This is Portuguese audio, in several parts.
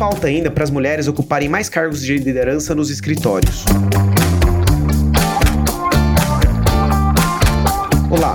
falta ainda para as mulheres ocuparem mais cargos de liderança nos escritórios?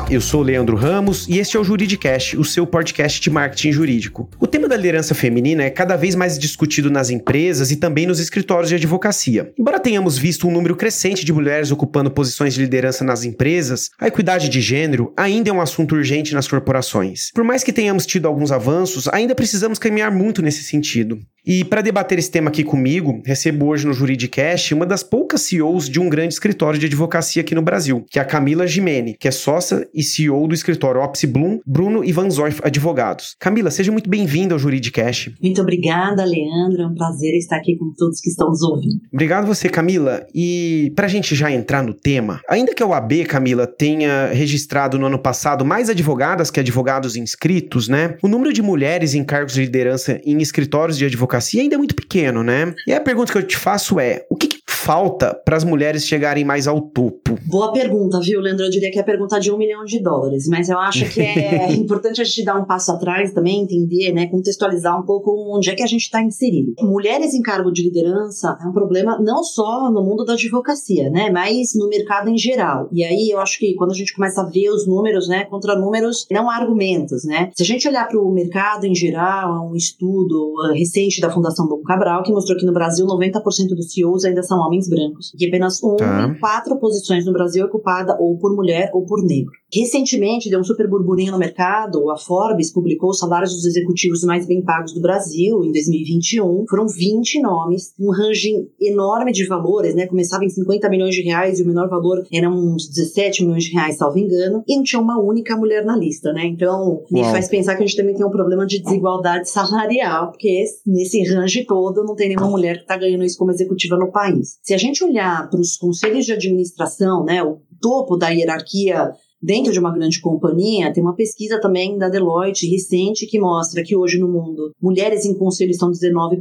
Eu sou Leandro Ramos e este é o Juridicast, o seu podcast de marketing jurídico. O tema da liderança feminina é cada vez mais discutido nas empresas e também nos escritórios de advocacia. Embora tenhamos visto um número crescente de mulheres ocupando posições de liderança nas empresas, a equidade de gênero ainda é um assunto urgente nas corporações. Por mais que tenhamos tido alguns avanços, ainda precisamos caminhar muito nesse sentido. E para debater esse tema aqui comigo, recebo hoje no Juridicast uma das poucas CEOs de um grande escritório de advocacia aqui no Brasil, que é a Camila Gimene, que é sócia e CEO do escritório Opsi Bloom, Bruno e Van Zorf Advogados. Camila, seja muito bem-vinda ao Juridicast. Muito obrigada, Leandro. É um prazer estar aqui com todos que estão nos ouvindo. Obrigado você, Camila. E para a gente já entrar no tema, ainda que a OAB, Camila, tenha registrado no ano passado mais advogadas que advogados inscritos, né? O número de mulheres em cargos de liderança em escritórios de advocacia advocacia ainda é muito pequeno, né? E a pergunta que eu te faço é: o que, que falta para as mulheres chegarem mais ao topo? Boa pergunta, viu, Leandro? Eu diria que é a pergunta de um milhão de dólares, mas eu acho que é importante a gente dar um passo atrás também, entender, né, contextualizar um pouco onde é que a gente está inserido. Mulheres em cargo de liderança é um problema não só no mundo da advocacia, né, mas no mercado em geral. E aí eu acho que quando a gente começa a ver os números, né, contra números, não há argumentos, né? Se a gente olhar para o mercado em geral, um estudo uh, recente da Fundação Dom Cabral que mostrou que no Brasil 90% dos CEOs ainda são homens homens brancos, e apenas um tá. em quatro posições no Brasil é ocupada ou por mulher ou por negro. Recentemente, deu um super burburinho no mercado, a Forbes publicou os salários dos executivos mais bem pagos do Brasil em 2021. Foram 20 nomes, um range enorme de valores, né? Começava em 50 milhões de reais e o menor valor era uns 17 milhões de reais, salvo engano, e não tinha uma única mulher na lista, né? Então, me Uau. faz pensar que a gente também tem um problema de desigualdade salarial, porque nesse range todo não tem nenhuma mulher que está ganhando isso como executiva no país. Se a gente olhar para os conselhos de administração, né, o topo da hierarquia dentro de uma grande companhia, tem uma pesquisa também da Deloitte recente que mostra que hoje no mundo mulheres em conselho são 19%,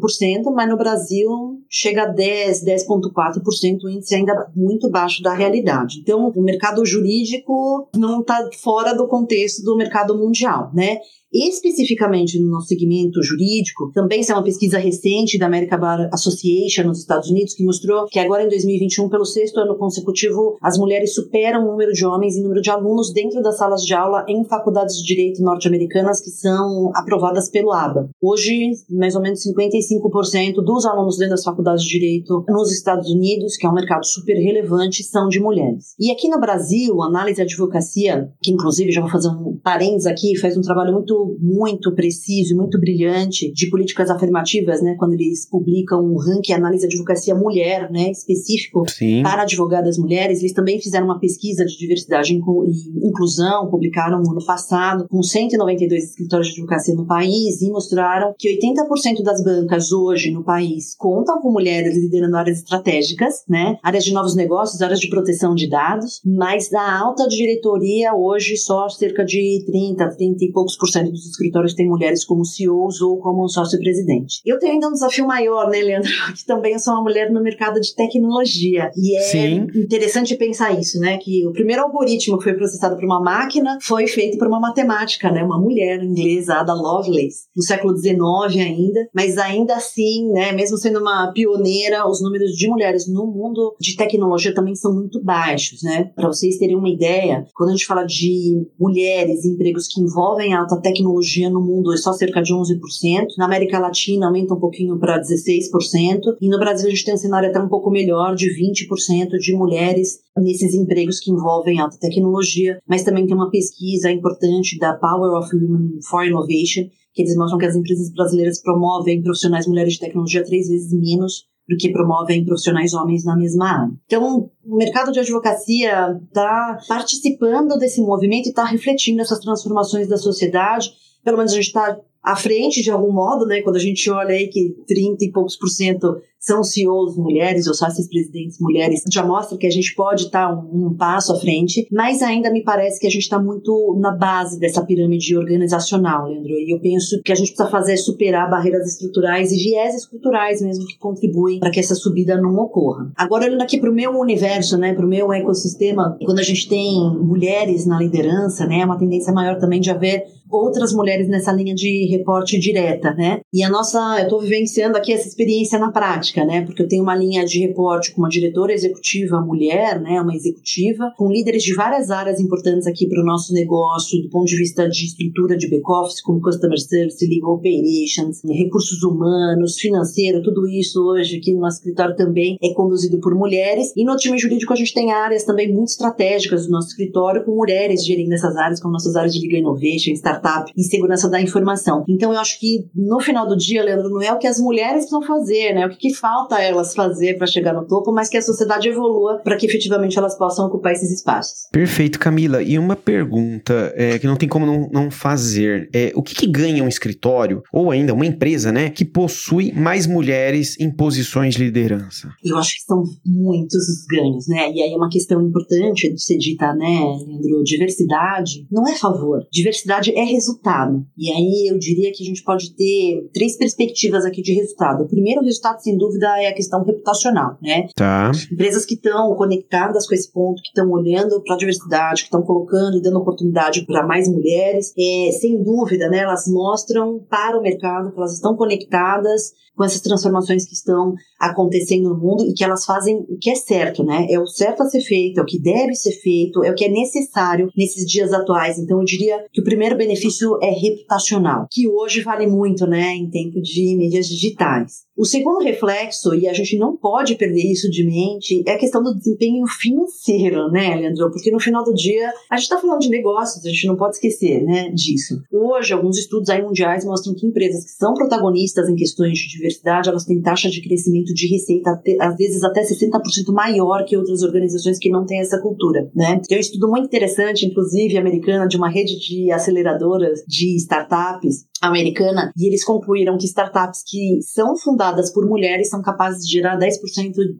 mas no Brasil chega a 10, 10,4%, o índice ainda muito baixo da realidade. Então, o mercado jurídico não está fora do contexto do mercado mundial, né? Especificamente no nosso segmento jurídico, também isso é uma pesquisa recente da American Bar Association nos Estados Unidos, que mostrou que agora em 2021, pelo sexto ano consecutivo, as mulheres superam o número de homens em número de alunos dentro das salas de aula em faculdades de direito norte-americanas que são aprovadas pelo ABA. Hoje, mais ou menos 55% dos alunos dentro das faculdades de direito nos Estados Unidos, que é um mercado super relevante, são de mulheres. E aqui no Brasil, a análise e advocacia, que inclusive já vou fazer um parênteses aqui, faz um trabalho muito muito, preciso, muito brilhante de políticas afirmativas, né? Quando eles publicam um ranking análise de advocacia mulher, né? Específico Sim. para advogadas mulheres, eles também fizeram uma pesquisa de diversidade e inclusão, publicaram no ano passado, com 192 escritórios de advocacia no país e mostraram que 80% das bancas hoje no país contam com mulheres liderando áreas estratégicas, né? Áreas de novos negócios, áreas de proteção de dados, mas da alta diretoria hoje só cerca de 30, 30 e poucos por cento dos escritórios têm mulheres como CEOs ou como sócio-presidente. Eu tenho ainda um desafio maior, né, Leandro? Que também eu sou uma mulher no mercado de tecnologia. E é Sim. interessante pensar isso, né? Que o primeiro algoritmo que foi processado por uma máquina foi feito por uma matemática, né? Uma mulher inglesa, Ada Lovelace, no século XIX ainda. Mas ainda assim, né? Mesmo sendo uma pioneira, os números de mulheres no mundo de tecnologia também são muito baixos, né? Para vocês terem uma ideia, quando a gente fala de mulheres, empregos que envolvem alta tecnologia, tecnologia no mundo é só cerca de 11%. Na América Latina aumenta um pouquinho para 16%. E no Brasil a gente tem um cenário até um pouco melhor, de 20% de mulheres nesses empregos que envolvem alta tecnologia. Mas também tem uma pesquisa importante da Power of Women for Innovation, que eles mostram que as empresas brasileiras promovem profissionais mulheres de tecnologia três vezes menos do que promovem profissionais homens na mesma área. Então, o mercado de advocacia está participando desse movimento e está refletindo essas transformações da sociedade. Pelo menos a gente está à frente de algum modo, né? Quando a gente olha aí que 30 e poucos por cento são CEOs mulheres ou sócias presidentes mulheres, já mostra que a gente pode estar tá um, um, passo à frente, mas ainda me parece que a gente está muito na base dessa pirâmide organizacional, Leandro. E eu penso que a gente precisa fazer é superar barreiras estruturais e vieses culturais mesmo que contribuem para que essa subida não ocorra. Agora, olhando aqui para o meu universo, né, para o meu ecossistema, quando a gente tem mulheres na liderança, né, é uma tendência maior também de haver outras mulheres nessa linha de reporte direta, né? E a nossa, eu estou vivenciando aqui essa experiência na prática, né? Porque eu tenho uma linha de reporte com uma diretora executiva mulher, né? Uma executiva, com líderes de várias áreas importantes aqui para o nosso negócio, do ponto de vista de estrutura de back-office, como customer service, legal operations, recursos humanos, financeiro, tudo isso hoje aqui no nosso escritório também é conduzido por mulheres. E no time jurídico a gente tem áreas também muito estratégicas do nosso escritório, com mulheres gerindo essas áreas, como nossas áreas de legal innovation, startup e segurança da informação. Então eu acho que no final do dia, Leandro, não é o que as mulheres precisam fazer, né? O que, que falta elas fazer para chegar no topo, mas que a sociedade evolua para que efetivamente elas possam ocupar esses espaços. Perfeito, Camila. E uma pergunta é, que não tem como não, não fazer: é, o que, que ganha um escritório, ou ainda uma empresa, né, que possui mais mulheres em posições de liderança? Eu acho que são muitos os ganhos, né? E aí é uma questão importante de ser dita, né, Leandro? Diversidade não é favor, diversidade é resultado. E aí eu diria que a gente pode ter três perspectivas aqui de resultado. O primeiro resultado, sem dúvida, é a questão reputacional, né? Tá. Empresas que estão conectadas com esse ponto, que estão olhando para a diversidade, que estão colocando e dando oportunidade para mais mulheres, é, sem dúvida, né, elas mostram para o mercado que elas estão conectadas com essas transformações que estão acontecendo no mundo e que elas fazem o que é certo, né? É o certo a ser feito, é o que deve ser feito, é o que é necessário nesses dias atuais. Então eu diria que o primeiro benefício é reputacional, que hoje vale muito, né, em tempo de mídias digitais. O segundo reflexo, e a gente não pode perder isso de mente, é a questão do desempenho financeiro, né, Leandro? Porque no final do dia, a gente está falando de negócios, a gente não pode esquecer, né, disso. Hoje, alguns estudos aí mundiais mostram que empresas que são protagonistas em questões de diversidade, elas têm taxa de crescimento de receita, às vezes até 60% maior que outras organizações que não têm essa cultura, né? Tem um estudo muito interessante, inclusive, americana, de uma rede de aceleradoras de startups, americana, e eles concluíram que startups que são fundadas por mulheres são capazes de gerar 10%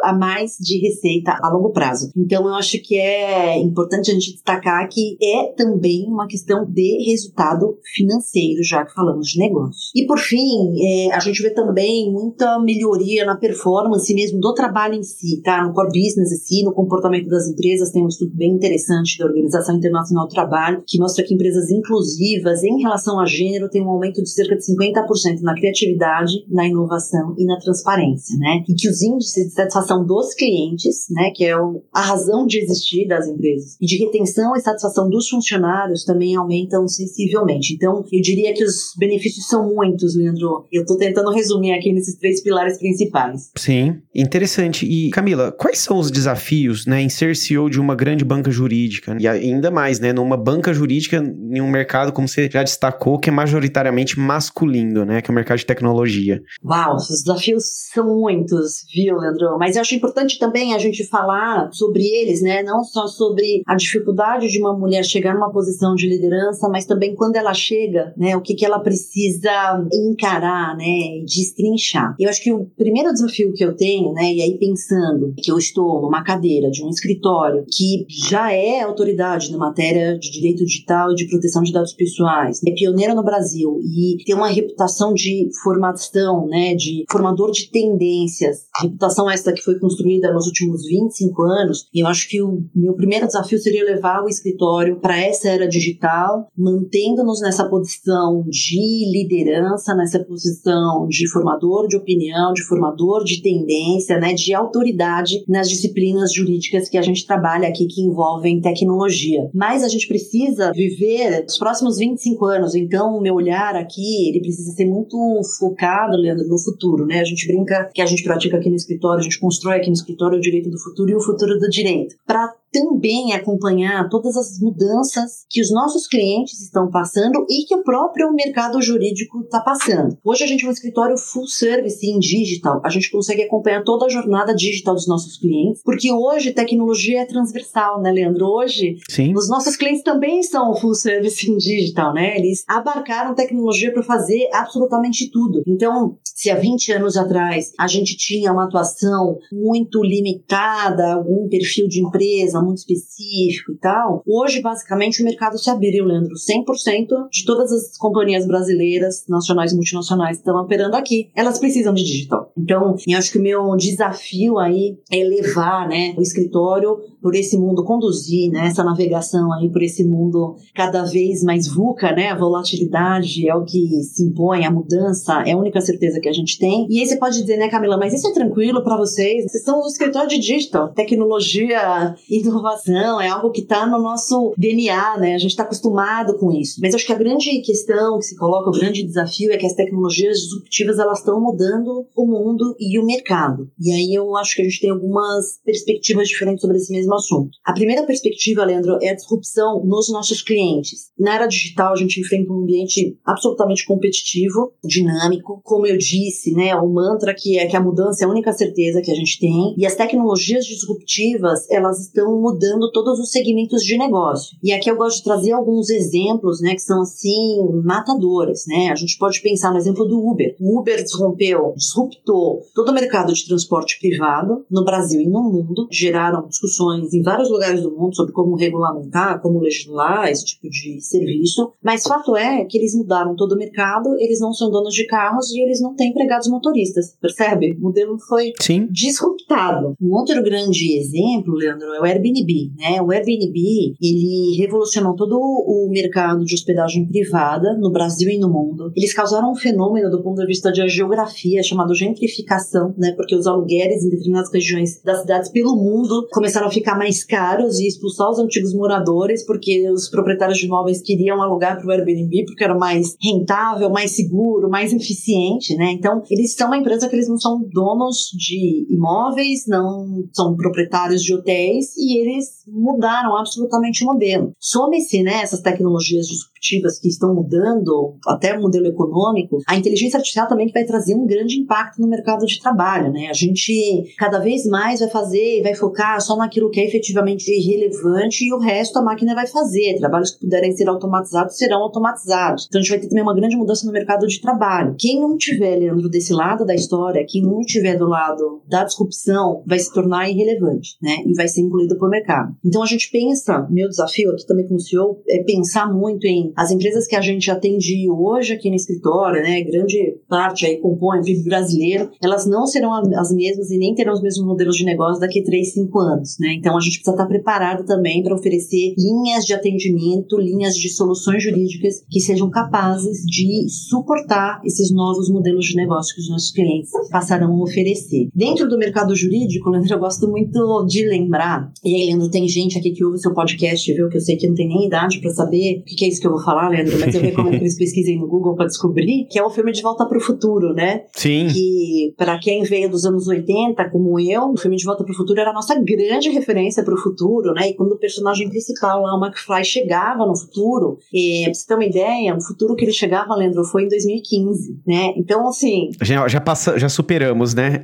a mais de receita a longo prazo. Então eu acho que é importante a gente destacar que é também uma questão de resultado financeiro, já que falamos de negócio. E por fim, é, a gente vê também muita melhoria na performance mesmo do trabalho em si, tá? No core business em si, no comportamento das empresas. Tem um estudo bem interessante da Organização Internacional do Trabalho que mostra que empresas inclusivas em relação a gênero têm um aumento aumento de cerca de 50% na criatividade, na inovação e na transparência, né? E que os índices de satisfação dos clientes, né, que é a razão de existir das empresas, e de retenção e satisfação dos funcionários também aumentam sensivelmente. Então, eu diria que os benefícios são muitos, Leandro. Eu estou tentando resumir aqui nesses três pilares principais. Sim, interessante. E Camila, quais são os desafios, né, em ser CEO de uma grande banca jurídica e ainda mais, né, numa banca jurídica em um mercado como você já destacou que é majoritariamente masculino, né? Que é o mercado de tecnologia. Uau, os desafios são muitos, viu, Leandro? Mas eu acho importante também a gente falar sobre eles, né? Não só sobre a dificuldade de uma mulher chegar numa posição de liderança, mas também quando ela chega, né? O que, que ela precisa encarar, né? E destrinchar. Eu acho que o primeiro desafio que eu tenho, né? E aí pensando que eu estou numa cadeira de um escritório que já é autoridade na matéria de direito digital e de proteção de dados pessoais, é pioneira no Brasil e tem uma reputação de formação, né, de formador de tendências. Reputação essa que foi construída nos últimos 25 anos. E eu acho que o meu primeiro desafio seria levar o escritório para essa era digital, mantendo-nos nessa posição de liderança, nessa posição de formador de opinião, de formador de tendência, né, de autoridade nas disciplinas jurídicas que a gente trabalha aqui que envolvem tecnologia. Mas a gente precisa viver os próximos 25 anos, então o meu olhar aqui, ele precisa ser muito focado, Leandro, no futuro, né? A gente brinca que a gente pratica aqui no escritório, a gente constrói aqui no escritório o direito do futuro e o futuro do direito. Para também acompanhar todas as mudanças que os nossos clientes estão passando e que o próprio mercado jurídico está passando. Hoje a gente é um escritório full service em digital. A gente consegue acompanhar toda a jornada digital dos nossos clientes, porque hoje tecnologia é transversal, né, Leandro? Hoje Sim. os nossos clientes também são full service em digital, né? Eles abarcaram tecnologia para fazer absolutamente tudo. Então, se há 20 anos atrás a gente tinha uma atuação muito limitada, algum perfil de empresa, muito específico e tal, hoje basicamente o mercado se abriu, Leandro. 100% de todas as companhias brasileiras, nacionais e multinacionais estão operando aqui, elas precisam de digital. Então, eu acho que o meu desafio aí é levar, né, o escritório por esse mundo, conduzir, né, essa navegação aí por esse mundo cada vez mais VUCA, né, a volatilidade é o que se impõe, a mudança é a única certeza que a gente tem. E aí você pode dizer, né, Camila, mas isso é tranquilo para vocês? Vocês são um escritório de digital, tecnologia, inovação, é algo que está no nosso DNA, né, a gente está acostumado com isso. Mas acho que a grande questão que se coloca, o grande desafio é que as tecnologias disruptivas, elas estão mudando o mundo e o mercado. E aí eu acho que a gente tem algumas perspectivas diferentes sobre esse mesmo assunto. A primeira perspectiva, Leandro, é a disrupção nos nossos clientes. Na era digital, a gente enfrenta um ambiente absolutamente competitivo, dinâmico. Como eu disse, né, o mantra que é que a mudança é a única certeza que a gente tem. E as tecnologias disruptivas, elas estão mudando todos os segmentos de negócio. E aqui eu gosto de trazer alguns exemplos, né, que são assim matadores, né? A gente pode pensar no exemplo do Uber. O Uber disrompeu, disruptou todo o mercado de transporte privado no Brasil e no mundo, geraram discussões em vários lugares do mundo sobre como regulamentar, como legislar esse tipo de serviço, mas fato é que eles mudaram todo o mercado, eles não são donos de carros e eles não têm empregados motoristas, percebe? O modelo foi Sim. disruptado. Um outro grande exemplo, Leandro, é o Airbnb, né? O Airbnb, ele revolucionou todo o mercado de hospedagem privada no Brasil e no mundo. Eles causaram um fenômeno do ponto de vista de geografia chamado gentrificação, né? Porque os aluguéis em determinadas regiões das cidades pelo mundo começaram a ficar mais caros e expulsar os antigos moradores porque os proprietários de imóveis queriam alugar para o Airbnb porque era mais rentável, mais seguro, mais eficiente, né? Então, eles são uma empresa que eles não são donos de imóveis, não são proprietários de hotéis e eles mudaram absolutamente o modelo. Some-se, né, essas tecnologias que estão mudando até o modelo econômico, a inteligência artificial também que vai trazer um grande impacto no mercado de trabalho, né? A gente cada vez mais vai fazer, vai focar só naquilo que é efetivamente relevante e o resto a máquina vai fazer. Trabalhos que puderem ser automatizados serão automatizados. Então a gente vai ter também uma grande mudança no mercado de trabalho. Quem não tiver, Leandro, desse lado da história, quem não tiver do lado da disrupção, vai se tornar irrelevante, né? E vai ser engolido por mercado. Então a gente pensa, meu desafio aqui também como CEO é pensar muito em as empresas que a gente atende hoje aqui no escritório, né? Grande parte aí compõe o brasileiro, elas não serão as mesmas e nem terão os mesmos modelos de negócio daqui a 3, 5 anos, né? Então a gente precisa estar preparado também para oferecer linhas de atendimento, linhas de soluções jurídicas que sejam capazes de suportar esses novos modelos de negócio que os nossos clientes passarão a oferecer. Dentro do mercado jurídico, Leandro, eu gosto muito de lembrar, e aí, Leandro, tem gente aqui que ouve o seu podcast, viu? Que eu sei que não tem nem idade para saber o que é isso que eu vou falar, Leandro, mas eu recomendo que eles pesquisem no Google para descobrir, que é o filme De Volta para o Futuro, né? Sim. Que, para quem veio dos anos 80, como eu, o filme De Volta para o Futuro era a nossa grande referência para o futuro, né? E quando o personagem principal lá, o McFly, chegava no futuro, e, pra você ter uma ideia, o futuro que ele chegava, Leandro, foi em 2015, né? Então, assim. Já, já, passa, já superamos, né?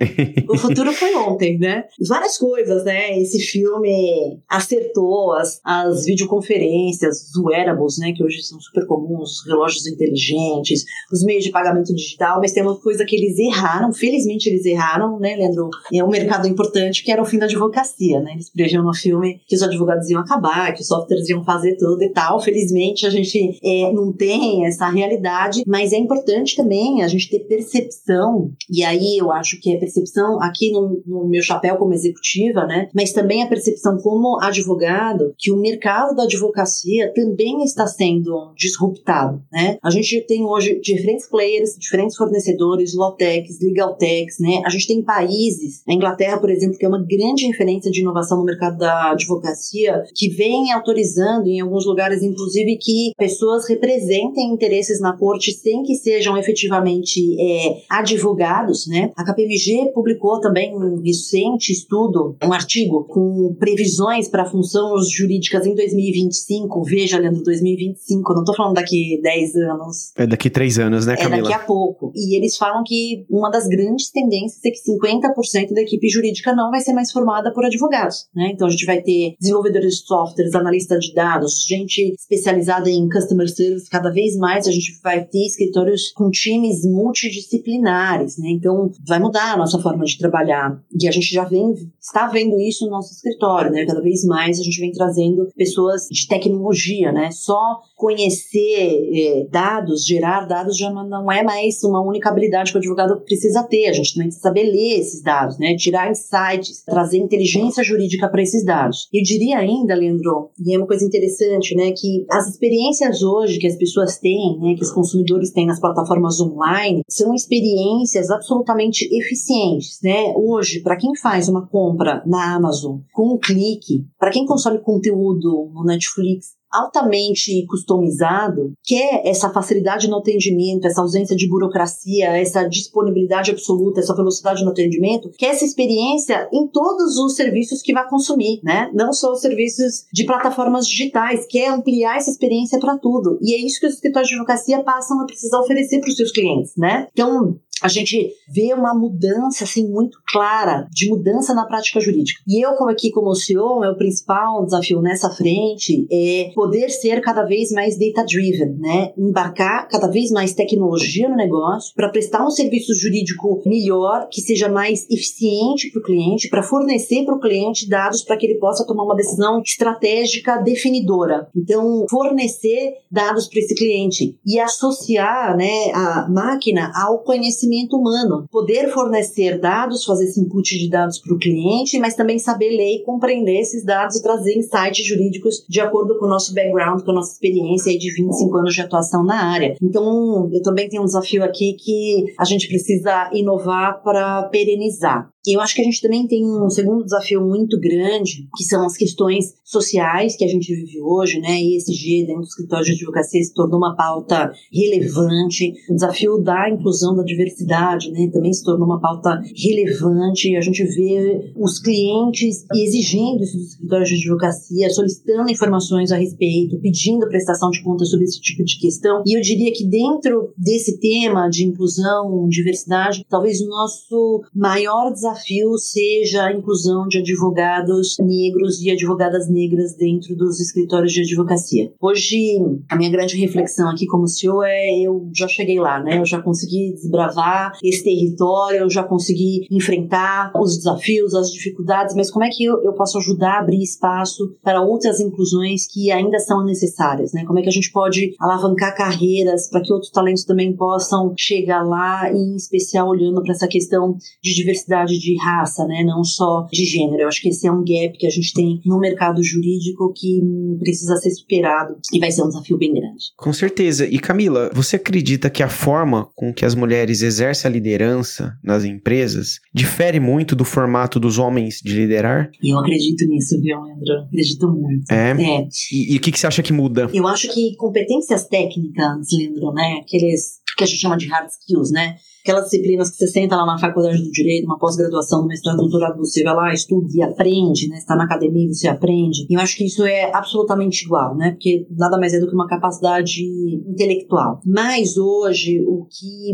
o futuro foi ontem, né? Várias coisas, né? Esse filme acertou as, as videoconferências, os wearables, né? Que hoje são super comuns, os relógios inteligentes, os meios de pagamento digital, mas tem uma coisa que eles erraram, felizmente eles erraram, né, Leandro? É um mercado importante que era o fim da advocacia, né? Eles previam no filme que os advogados iam acabar, que os softwares iam fazer tudo e tal. Felizmente a gente é, não tem essa realidade, mas é importante também a gente ter percepção, e aí eu acho que é percepção aqui no, no meu chapéu como executiva, né? Mas também a percepção como advogado que o mercado da advocacia também está sendo disruptado, né? A gente tem hoje diferentes players, diferentes fornecedores, Lawtechs, Legaltechs, né? A gente tem países, a Inglaterra, por exemplo, que é uma grande referência de inovação no mercado da advocacia, que vem autorizando em alguns lugares, inclusive, que pessoas representem interesses na corte sem que sejam efetivamente é, advogados, né? A KPMG publicou também um recente estudo, um artigo com previsões para funções jurídicas em 2025. Veja, Leandro, 2025, não estou falando daqui 10 anos. É daqui 3 anos, né, Camila? É daqui a pouco. E eles falam que uma das grandes tendências é que 50% da equipe jurídica não vai ser mais formada por advogados, né? Então a gente vai ter desenvolvedores de softwares, analistas de dados, gente especializada em customer service, cada vez mais a gente vai ter escritórios com times multidisciplinares, né? Então vai mudar a nossa forma de trabalhar. E a gente já vem, está vendo isso no nosso escritório, né? Cada vez mais a gente vem trazendo pessoas de tecnologia, né? Só com conhecer é, dados, gerar dados já não é mais uma única habilidade que o advogado precisa ter. A gente também precisa saber ler esses dados, né? Tirar insights, trazer inteligência jurídica para esses dados. Eu diria ainda, Leandro, e é uma coisa interessante, né, que as experiências hoje que as pessoas têm, né, que os consumidores têm nas plataformas online, são experiências absolutamente eficientes, né? Hoje, para quem faz uma compra na Amazon com um clique, para quem consome conteúdo no Netflix altamente customizado, quer essa facilidade no atendimento, essa ausência de burocracia, essa disponibilidade absoluta, essa velocidade no atendimento, quer essa experiência em todos os serviços que vai consumir, né? Não só os serviços de plataformas digitais, quer ampliar essa experiência para tudo. E é isso que os escritórios de advocacia passam a precisar oferecer para os seus clientes, né? Então, a gente vê uma mudança assim muito clara de mudança na prática jurídica. E eu como aqui como CEO, meu principal desafio nessa frente é poder ser cada vez mais data driven, né? Embarcar cada vez mais tecnologia no negócio para prestar um serviço jurídico melhor, que seja mais eficiente para o cliente, para fornecer para o cliente dados para que ele possa tomar uma decisão estratégica definidora. Então, fornecer dados para esse cliente e associar, né, a máquina ao conhecimento conhecimento humano, poder fornecer dados, fazer esse input de dados para o cliente, mas também saber ler e compreender esses dados e trazer insights jurídicos de acordo com o nosso background, com a nossa experiência de 25 anos de atuação na área. Então, eu também tenho um desafio aqui que a gente precisa inovar para perenizar. E eu acho que a gente também tem um segundo desafio muito grande, que são as questões sociais que a gente vive hoje, né? E ESG dentro do escritório de advocacia se tornou uma pauta relevante. O desafio da inclusão da diversidade, né? Também se tornou uma pauta relevante. A gente vê os clientes exigindo isso dos escritórios de advocacia, solicitando informações a respeito, pedindo prestação de contas sobre esse tipo de questão. E eu diria que dentro desse tema de inclusão, diversidade, talvez o nosso maior desafio desafio seja a inclusão de advogados negros e advogadas negras dentro dos escritórios de advocacia. Hoje, a minha grande reflexão aqui como CEO é eu já cheguei lá, né? Eu já consegui desbravar esse território, eu já consegui enfrentar os desafios, as dificuldades, mas como é que eu, eu posso ajudar a abrir espaço para outras inclusões que ainda são necessárias, né? Como é que a gente pode alavancar carreiras para que outros talentos também possam chegar lá, em especial olhando para essa questão de diversidade de raça, né, não só de gênero. Eu acho que esse é um gap que a gente tem no mercado jurídico que precisa ser superado e vai ser um desafio bem grande. Com certeza. E Camila, você acredita que a forma com que as mulheres exercem a liderança nas empresas difere muito do formato dos homens de liderar? Eu acredito nisso, viu, Leandro? Acredito muito. É? é. E, e o que, que você acha que muda? Eu acho que competências técnicas, Leandro, né, aqueles que a gente chama de hard skills, né? aquelas disciplinas que você senta lá na faculdade do direito, uma pós-graduação, no mestrado, doutorado, você vai lá, estuda e aprende, né? Está na academia, você aprende. E eu acho que isso é absolutamente igual, né? Porque nada mais é do que uma capacidade intelectual. Mas hoje, o que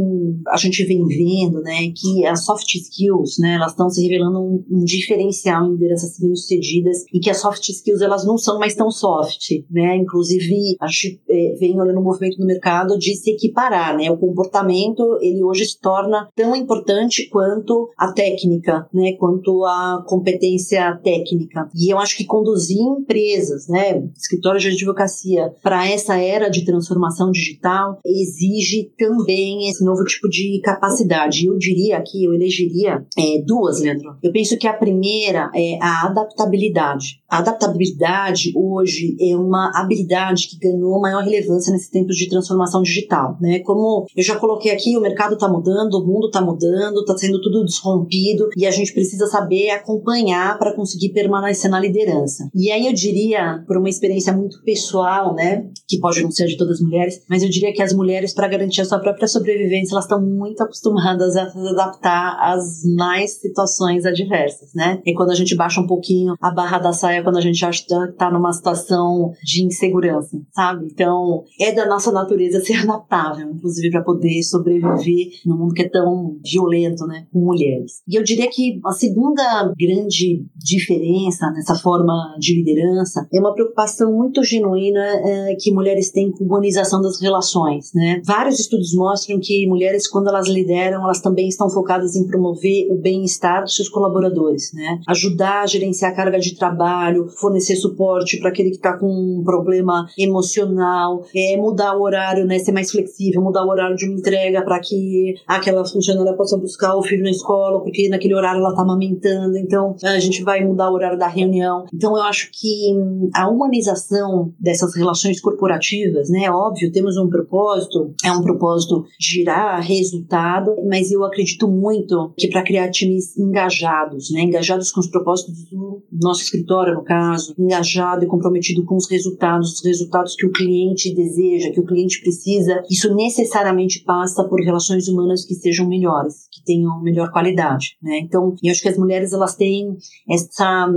a gente vem vendo, né, que as soft skills, né, elas estão se revelando um, um diferencial em lideranças bem-sucedidas e que as soft skills, elas não são mais tão soft, né? Inclusive, a gente é, vem olhando um movimento no mercado de se equiparar, né? O comportamento, ele hoje se torna tão importante quanto a técnica, né, quanto a competência técnica. E eu acho que conduzir empresas, né, escritórios de advocacia para essa era de transformação digital exige também esse novo tipo de capacidade. Eu diria aqui, eu elegeria é, duas, Leandro. Eu penso que a primeira é a adaptabilidade. A adaptabilidade hoje é uma habilidade que ganhou maior relevância nesses tempos de transformação digital, né? Como eu já coloquei aqui, o mercado está mudando, o mundo está mudando, está sendo tudo desrompido e a gente precisa saber acompanhar para conseguir permanecer na liderança. E aí eu diria, por uma experiência muito pessoal, né, que pode não ser de todas as mulheres, mas eu diria que as mulheres, para garantir a sua própria sobrevivência, elas estão muito acostumadas a se adaptar às mais situações adversas, né? E quando a gente baixa um pouquinho a barra da saia, quando a gente acha que está numa situação de insegurança, sabe? Então, é da nossa natureza ser adaptável, inclusive para poder sobreviver num mundo que é tão violento, né, com mulheres. E eu diria que a segunda grande diferença nessa forma de liderança é uma preocupação muito genuína é, que mulheres têm humanização das relações, né? Vários estudos mostram que mulheres, quando elas lideram, elas também estão focadas em promover o bem-estar dos seus colaboradores, né? Ajudar a gerenciar a carga de trabalho, fornecer suporte para aquele que está com um problema emocional, é, mudar o horário, né? Ser mais flexível, mudar o horário de uma entrega para que aquela funcionária possa buscar o filho na escola, porque naquele horário ela está amamentando, então a gente vai mudar o horário da reunião. Então eu acho que a humanização dessas relações corporativas, né? Óbvio, temos um propósito, é um propósito de gerar resultado, mas eu acredito muito que para criar times engajados, né? Engajados com os propósitos do nosso escritório, no caso, engajado e comprometido com os resultados, os resultados que o cliente deseja, que o cliente precisa, isso necessariamente passa por relações humanas que sejam melhores, que tenham melhor qualidade, né? Então, eu acho que as mulheres elas têm essa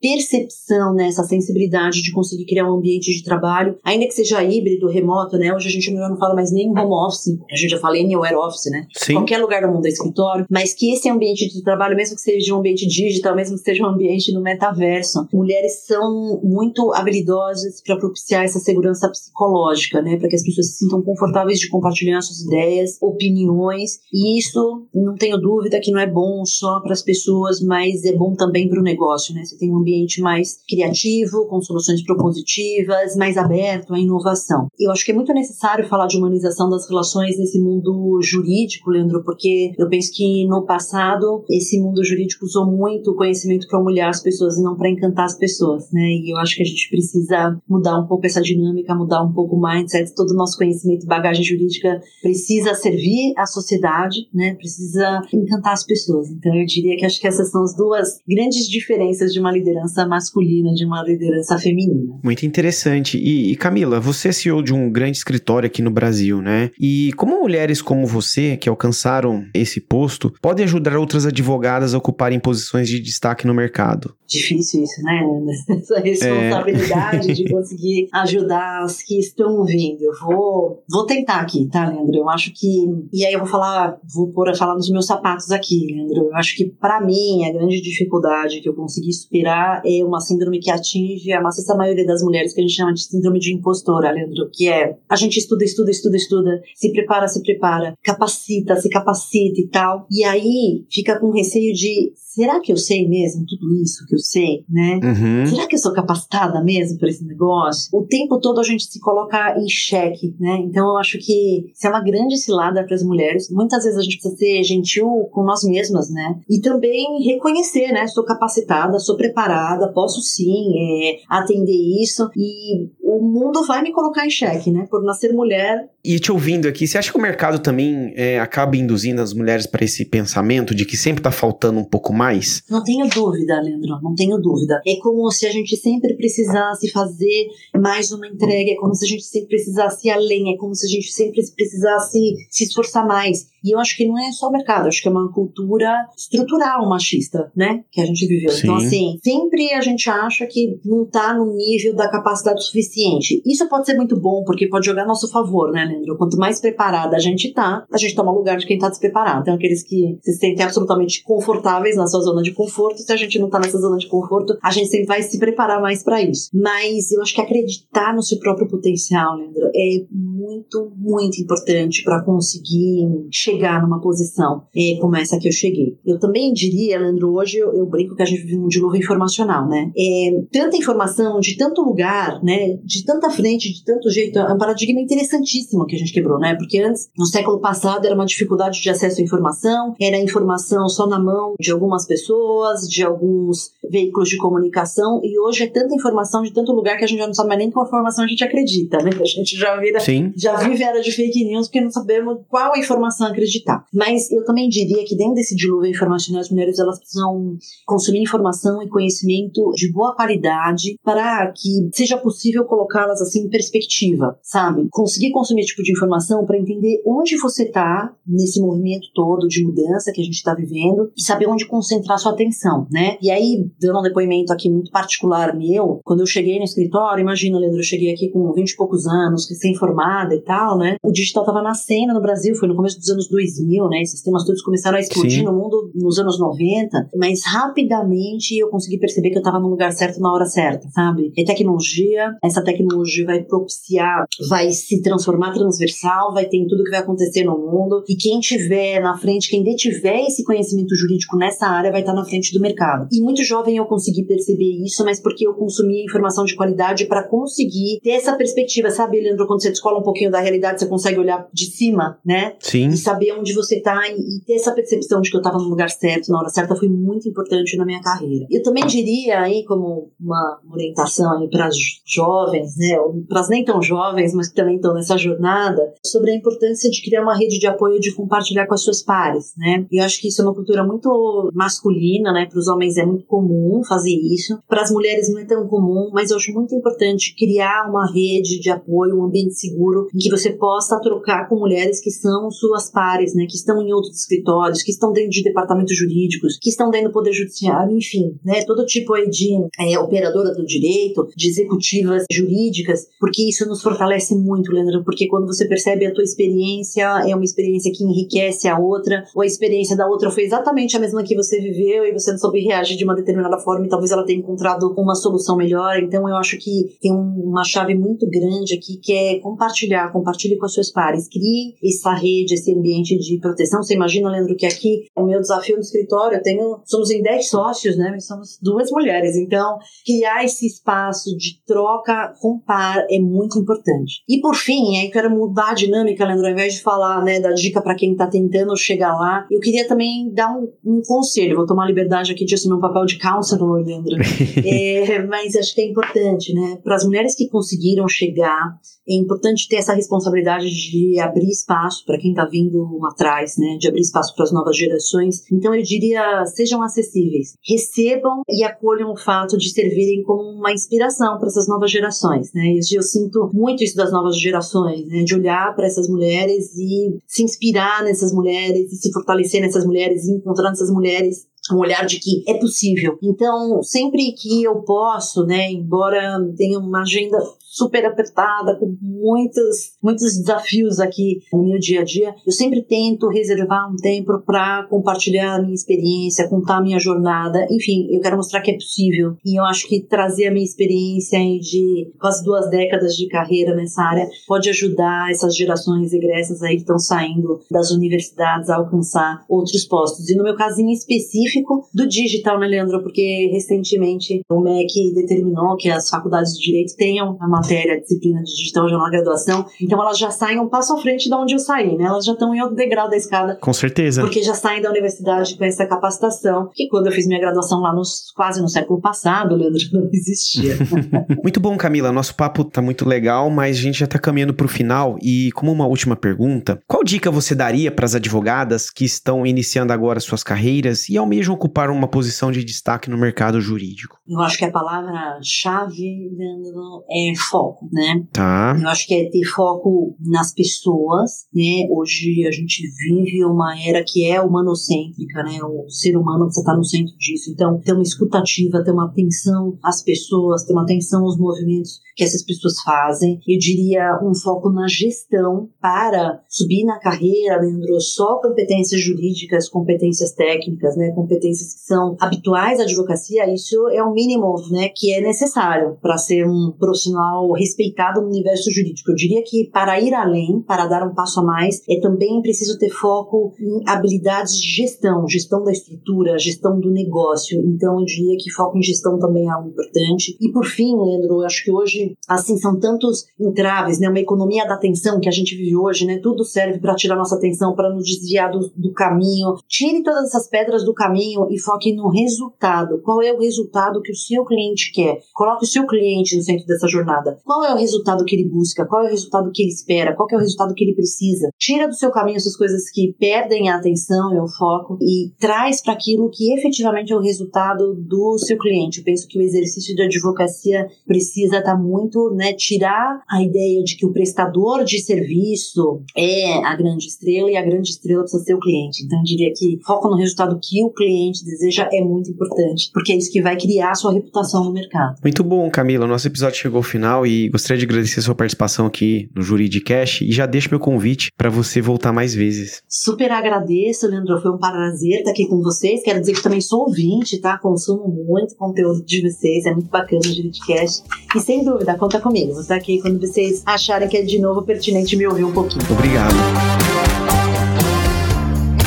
percepção, né, essa sensibilidade de conseguir criar um ambiente de trabalho, ainda que seja híbrido, remoto, né? Hoje a gente não fala mais nem home office, a gente já fala anywhere office, né? Sim. Qualquer lugar do mundo é escritório, mas que esse ambiente de trabalho, mesmo que seja um ambiente digital, mesmo que seja um ambiente no metaverso, mulheres são muito habilidosas para propiciar essa segurança psicológica, né? Para que as pessoas se sintam confortáveis de compartilhar suas ideias, opiniões, e isso não tenho dúvida que não é bom só para as pessoas, mas é bom também para o negócio, né? Você tem um ambiente mais criativo, com soluções propositivas, mais aberto à inovação. Eu acho que é muito necessário falar de humanização das relações nesse mundo jurídico, Leandro, porque eu penso que no passado esse mundo jurídico usou muito o conhecimento para humilhar as pessoas e não para encantar as pessoas, né? E eu acho que a gente precisa mudar um pouco essa dinâmica, mudar um pouco o mindset, todo o nosso conhecimento e bagagem jurídica precisa servir à sociedade, né? Precisa encantar as pessoas. Então eu diria que acho que essas são as duas grandes diferenças de uma liderança masculina de uma liderança feminina. Muito interessante. E, e Camila, você CEO de um grande escritório aqui no Brasil, né? E como mulheres como você, que alcançaram esse posto, podem ajudar outras advogadas a ocuparem posições de destaque no mercado? Difícil isso, né, Essa responsabilidade é. de conseguir ajudar as que estão vindo. Eu vou, vou tentar aqui, tá, Leandro? Eu acho que. E aí eu vou falar, vou pôr a falar nos meus sapatos aqui, Leandro. Eu acho que, para mim, a grande dificuldade que eu consegui superar é uma síndrome que atinge a maciça maioria das mulheres, que a gente chama de síndrome de impostora, Leandro, que é a gente estuda, estuda, estuda, estuda, se prepara, se prepara, capacita, se capacita e tal. E aí fica com receio de será que eu sei mesmo tudo isso que eu sei, né? Uhum. Será que eu sou capacitada mesmo para esse negócio? O tempo todo a gente se coloca em xeque, né? Então eu acho que isso é uma grande cilada para as mulheres. Muitas vezes a gente precisa ser gentil com nós mesmas, né? E também reconhecer, né? Sou capacitada, sou preparada, posso sim é, atender isso e o mundo vai me colocar em xeque, né? Por nascer mulher. E te ouvindo aqui, você acha que o mercado também é, acaba induzindo as mulheres para esse pensamento de que sempre está faltando um pouco mais? Não tenho dúvida, Leandro, não tenho dúvida. É como se a gente sempre precisasse fazer mais uma entrega, é como se a gente sempre precisasse ir além, é como se a gente sempre precisasse se esforçar mais. E eu acho que não é só o mercado, acho que é uma cultura estrutural machista, né? Que a gente viveu. Então, Sim. Então, assim, sempre a gente acha que não tá no nível da capacidade suficiente. Isso pode ser muito bom, porque pode jogar a nosso favor, né, Leandro? Quanto mais preparada a gente tá, a gente toma lugar de quem tá despreparado. Então, aqueles que se sentem absolutamente confortáveis na sua zona de conforto, se a gente não tá nessa zona de conforto, a gente sempre vai se preparar mais para isso. Mas eu acho que acreditar no seu próprio potencial, Leandro, é muito, muito importante para conseguir chegar chegar numa posição é, como essa que eu cheguei. Eu também diria, Leandro, hoje eu, eu brinco que a gente vive um dilúvio informacional, né? É, tanta informação, de tanto lugar, né? De tanta frente, de tanto jeito, é um paradigma interessantíssimo que a gente quebrou, né? Porque antes, no século passado, era uma dificuldade de acesso à informação, era informação só na mão de algumas pessoas, de alguns veículos de comunicação, e hoje é tanta informação de tanto lugar que a gente já não sabe mais nem qual informação a gente acredita, né? A gente já vira, Sim. já vive era de fake news porque não sabemos qual informação acreditar. Mas eu também diria que dentro desse dilúvio informacional, as mulheres elas precisam consumir informação e conhecimento de boa qualidade para que seja possível colocá-las assim em perspectiva, sabe? Conseguir consumir esse tipo de informação para entender onde você está nesse movimento todo de mudança que a gente está vivendo e saber onde concentrar sua atenção, né? E aí, dando um depoimento aqui muito particular meu, quando eu cheguei no escritório, imagina, Leandro, eu cheguei aqui com 20 e poucos anos, recém-formada e tal, né? O digital estava nascendo no Brasil, foi no começo dos anos 2000, né? Esses temas todos começaram a explodir Sim. no mundo nos anos 90, mas rapidamente eu consegui perceber que eu estava no lugar certo na hora certa, sabe? É tecnologia, essa tecnologia vai propiciar vai se transformar transversal, vai ter em tudo que vai acontecer no mundo. E quem tiver na frente, quem detiver esse conhecimento jurídico nessa área, vai estar na frente do mercado. E muito jovem eu consegui perceber isso, mas porque eu consumia informação de qualidade para conseguir ter essa perspectiva, sabe, Leandro? Quando você descola um pouquinho da realidade, você consegue olhar de cima, né? Sim. E saber onde você tá e, ter essa percepção de que eu estava no lugar certo, na hora certa, foi muito importante na minha carreira. Eu também diria aí, como uma orientação para jovens, né? Para as nem tão jovens, mas que também estão nessa jornada, sobre a importância de criar uma rede de apoio de compartilhar com as suas pares, né? E eu acho que isso é uma cultura muito masculina, né? Para os homens é muito comum fazer isso, para as mulheres não é tão comum, mas eu acho muito importante criar uma rede de apoio, um ambiente seguro em que você possa trocar com mulheres que são suas pares, né? Que estão em outros escritórios, que estão dentro de departamentos jurídicos, que estão dentro do poder judiciário, enfim, né? Todo tipo aí de é, operadora do direito, de executivas jurídicas, porque isso nos fortalece muito, Leandro, porque quando você percebe a tua experiência é uma experiência que enriquece a outra, ou a experiência da outra foi exatamente a mesma que você viveu e você não soube reagir de uma determinada forma e talvez ela tenha encontrado uma solução melhor. Então eu acho que tem uma chave muito grande aqui que é compartilhar, compartilhe com os seus pares, crie essa rede, esse ambiente de proteção. Você imagina, Leandro, que aqui o meu desafio no escritório, eu tenho, somos em 10 sócios, né? Somos duas mulheres. Então, criar esse espaço de troca com par é muito importante. E por fim, aí quero mudar a dinâmica, Leandro, ao invés de falar né, da dica para quem está tentando chegar lá, eu queria também dar um, um, conselho. Vou tomar a liberdade aqui de assumir um papel de counselor, Leandro. é, mas acho que é importante, né? Para as mulheres que conseguiram chegar, é importante ter essa responsabilidade de abrir espaço para quem está vindo atrás, né? De abrir espaço para as novas gerações. Então eu diria, sejam acessíveis, recebam e acolham o fato de servirem como uma inspiração para essas novas gerações, né? Eu sinto muito isso das novas gerações, né? De olhar para essas mulheres e se inspirar nessas mulheres e se fortalecer nessas mulheres e encontrar nessas mulheres um olhar de que é possível. Então, sempre que eu posso, né, embora tenha uma agenda super apertada, com muitos, muitos desafios aqui no meu dia a dia, eu sempre tento reservar um tempo para compartilhar a minha experiência, contar a minha jornada. Enfim, eu quero mostrar que é possível. E eu acho que trazer a minha experiência de quase duas décadas de carreira nessa área pode ajudar essas gerações egressas aí que estão saindo das universidades a alcançar outros postos. E no meu caso em específico, do digital, né, Leandro? Porque recentemente o MEC determinou que as faculdades de direito tenham a matéria, a disciplina de digital já na graduação. Então elas já saem um passo à frente de onde eu saí, né? Elas já estão em outro degrau da escada. Com certeza. Porque já saem da universidade com essa capacitação, que quando eu fiz minha graduação lá nos, quase no século passado, Leandro, não existia. muito bom, Camila. Nosso papo tá muito legal, mas a gente já tá caminhando pro final. E como uma última pergunta, qual dica você daria para as advogadas que estão iniciando agora suas carreiras e almejam ocupar uma posição de destaque no mercado jurídico? Eu acho que a palavra-chave, Leandro, é foco, né? Tá. Eu acho que é ter foco nas pessoas, né? Hoje a gente vive uma era que é humanocêntrica, né? O ser humano precisa estar no centro disso. Então, ter uma escutativa, ter uma atenção às pessoas, ter uma atenção aos movimentos que essas pessoas fazem. Eu diria um foco na gestão para subir na carreira, Leandro, só competências jurídicas, competências técnicas, né? Competências que são habituais à advocacia, isso é o mínimo, né? Que é necessário para ser um profissional respeitado no universo jurídico. Eu diria que para ir além, para dar um passo a mais, é também preciso ter foco em habilidades de gestão, gestão da estrutura, gestão do negócio. Então, eu diria que foco em gestão também é algo importante. E por fim, Leandro, eu acho que hoje, assim, são tantos entraves, né? Uma economia da atenção que a gente vive hoje, né? Tudo serve para tirar nossa atenção, para nos desviar do, do caminho. Tire todas essas pedras do caminho e foque no resultado. Qual é o resultado que o seu cliente quer? Coloque o seu cliente no centro dessa jornada. Qual é o resultado que ele busca? Qual é o resultado que ele espera? Qual é o resultado que ele precisa? Tira do seu caminho essas coisas que perdem a atenção e o foco e traz para aquilo que efetivamente é o resultado do seu cliente. Eu penso que o exercício de advocacia precisa estar tá muito, né, tirar a ideia de que o prestador de serviço é a grande estrela e a grande estrela precisa ser o cliente. Então eu diria que foco no resultado que o cliente deseja é muito importante, porque é isso que vai criar sua reputação no mercado. Muito bom, Camila. Nosso episódio chegou ao final e gostaria de agradecer a sua participação aqui no Juridicast e já deixo meu convite para você voltar mais vezes. Super agradeço, Leandro. Foi um prazer estar aqui com vocês. Quero dizer que também sou ouvinte, tá? Consumo muito conteúdo de vocês. É muito bacana o Juridicast. E sem dúvida, conta comigo. Vou estar aqui quando vocês acharem que é de novo pertinente me ouvir um pouquinho. Obrigado.